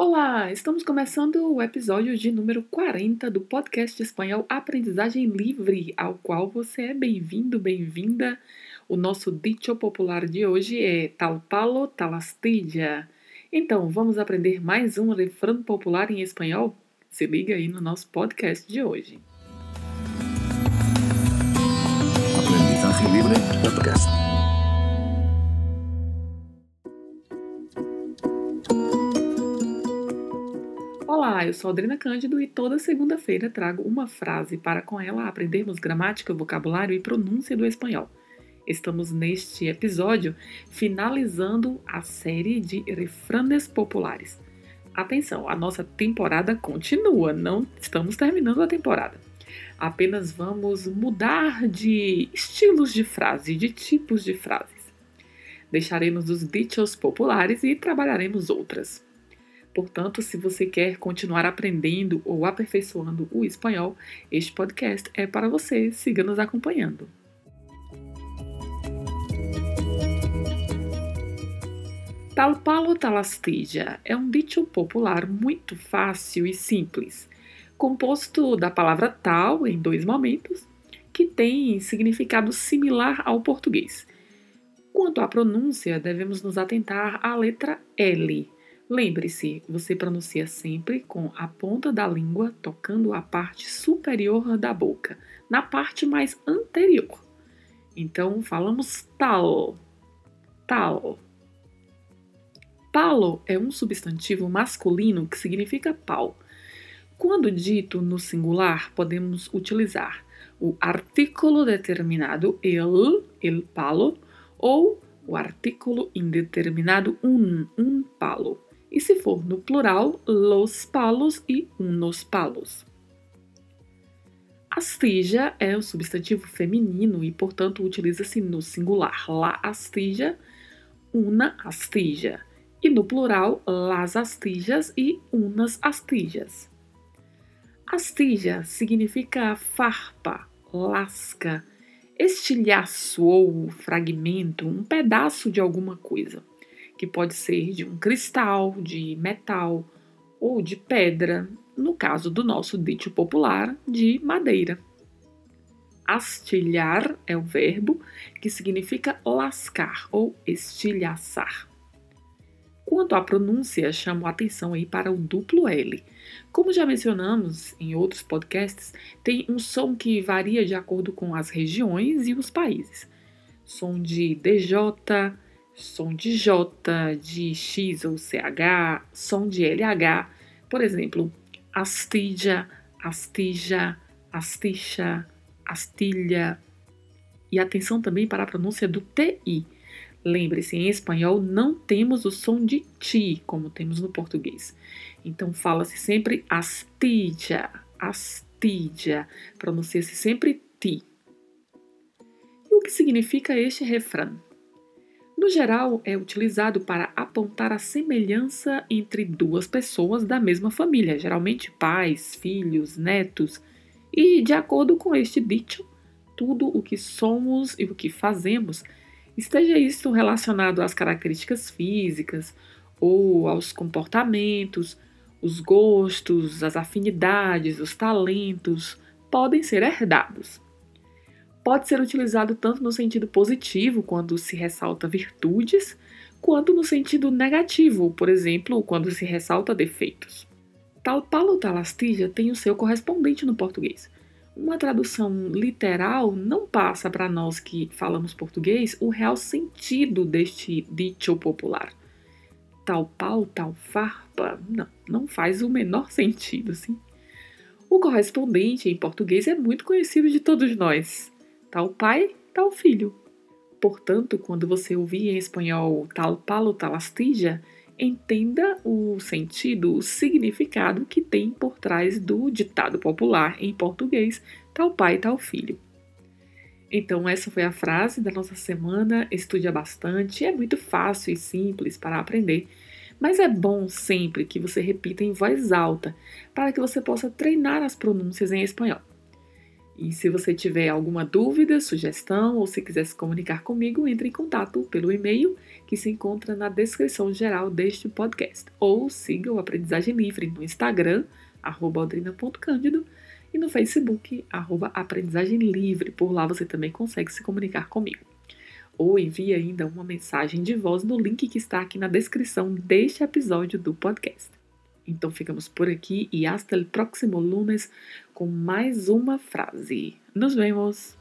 Olá, estamos começando o episódio de número 40 do podcast espanhol Aprendizagem Livre, ao qual você é bem-vindo, bem-vinda. O nosso dicho popular de hoje é tal palo, tal astilla. Então, vamos aprender mais um refrão popular em espanhol? Se liga aí no nosso podcast de hoje. Olá, eu sou Adriana Cândido e toda segunda-feira trago uma frase para com ela aprendermos gramática, vocabulário e pronúncia do espanhol. Estamos neste episódio finalizando a série de refranes populares. Atenção, a nossa temporada continua, não estamos terminando a temporada. Apenas vamos mudar de estilos de frase, de tipos de frases. Deixaremos os dichos populares e trabalharemos outras. Portanto, se você quer continuar aprendendo ou aperfeiçoando o espanhol, este podcast é para você. Siga nos acompanhando. Tal palo tal é um dicho popular muito fácil e simples, composto da palavra tal em dois momentos, que tem significado similar ao português. Quanto à pronúncia, devemos nos atentar à letra L, Lembre-se, você pronuncia sempre com a ponta da língua tocando a parte superior da boca, na parte mais anterior. Então, falamos tal, tal. Palo é um substantivo masculino que significa pau. Quando dito no singular, podemos utilizar o artículo determinado el, el palo, ou o artículo indeterminado un, un palo e se for no plural, los palos e unos palos. Astija é um substantivo feminino e, portanto, utiliza-se no singular la astija, una astija, e no plural las astijas e unas astijas. Astija significa farpa, lasca, estilhaço ou fragmento, um pedaço de alguma coisa que pode ser de um cristal, de metal ou de pedra, no caso do nosso dito popular, de madeira. Astilhar é o verbo que significa lascar ou estilhaçar. Quanto à pronúncia, chamo a atenção aí para o duplo L. Como já mencionamos em outros podcasts, tem um som que varia de acordo com as regiões e os países. Som de DJ, som de J, de X ou CH, som de LH. Por exemplo, astija, astija, astixa, astilha. E atenção também para a pronúncia do TI. Lembre-se, em espanhol não temos o som de ti, como temos no português. Então fala-se sempre astilla, astilla. Pronuncia-se sempre ti. E o que significa este refrão? No geral, é utilizado para apontar a semelhança entre duas pessoas da mesma família, geralmente pais, filhos, netos, e de acordo com este dito, tudo o que somos e o que fazemos, esteja isso relacionado às características físicas ou aos comportamentos, os gostos, as afinidades, os talentos, podem ser herdados pode ser utilizado tanto no sentido positivo, quando se ressalta virtudes, quanto no sentido negativo, por exemplo, quando se ressalta defeitos. Tal palo tal astilla tem o seu correspondente no português. Uma tradução literal não passa para nós que falamos português o real sentido deste dito popular. Tal pau, tal farpa, não, não faz o menor sentido, sim. O correspondente em português é muito conhecido de todos nós tal pai, tal filho. Portanto, quando você ouvir em espanhol tal palo, tal astilla, entenda o sentido, o significado que tem por trás do ditado popular em português, tal pai, tal filho. Então, essa foi a frase da nossa semana. Estude bastante, é muito fácil e simples para aprender, mas é bom sempre que você repita em voz alta para que você possa treinar as pronúncias em espanhol. E se você tiver alguma dúvida, sugestão ou se quiser se comunicar comigo, entre em contato pelo e-mail que se encontra na descrição geral deste podcast. Ou siga o Aprendizagem Livre no Instagram, aldrina.cândido, e no Facebook, arroba Aprendizagem Livre. Por lá você também consegue se comunicar comigo. Ou envie ainda uma mensagem de voz no link que está aqui na descrição deste episódio do podcast. Então ficamos por aqui e hasta el próximo lunes com mais uma frase. Nos vemos!